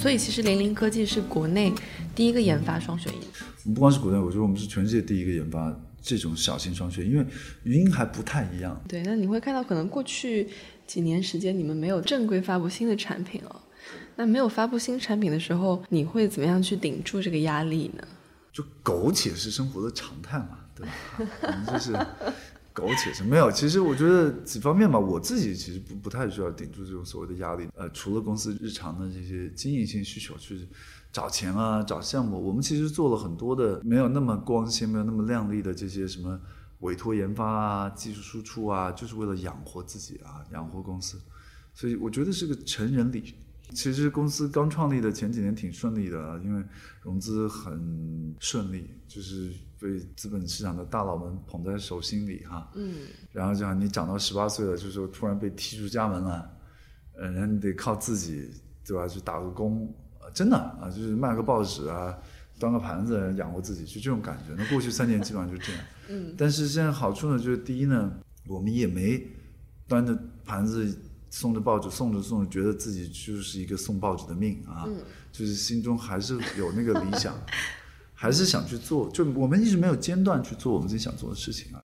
所以其实零零科技是国内第一个研发双血印。不光是国内，我觉得我们是全世界第一个研发这种小型双血，因为语音还不太一样。对，那你会看到可能过去几年时间你们没有正规发布新的产品了。那没有发布新产品的时候，你会怎么样去顶住这个压力呢？就苟且是生活的常态嘛，对吧？就是苟且是没有。其实我觉得几方面吧，我自己其实不不太需要顶住这种所谓的压力。呃，除了公司日常的这些经营性需求，去找钱啊、找项目，我们其实做了很多的没有那么光鲜、没有那么亮丽的这些什么委托研发啊、技术输出啊，就是为了养活自己啊、养活公司。所以我觉得是个成人礼。其实公司刚创立的前几年挺顺利的，因为融资很顺利，就是被资本市场的大佬们捧在手心里哈。嗯。然后讲你长到十八岁了，就是说突然被踢出家门了，嗯，然后你得靠自己，对吧？去打个工，真的啊，就是卖个报纸啊，端个盘子养活自己，就这种感觉。那过去三年基本上就这样。嗯。但是现在好处呢，就是第一呢，我们也没端着盘子。送着报纸，送着送着，觉得自己就是一个送报纸的命啊，就是心中还是有那个理想，还是想去做。就我们一直没有间断去做我们自己想做的事情啊。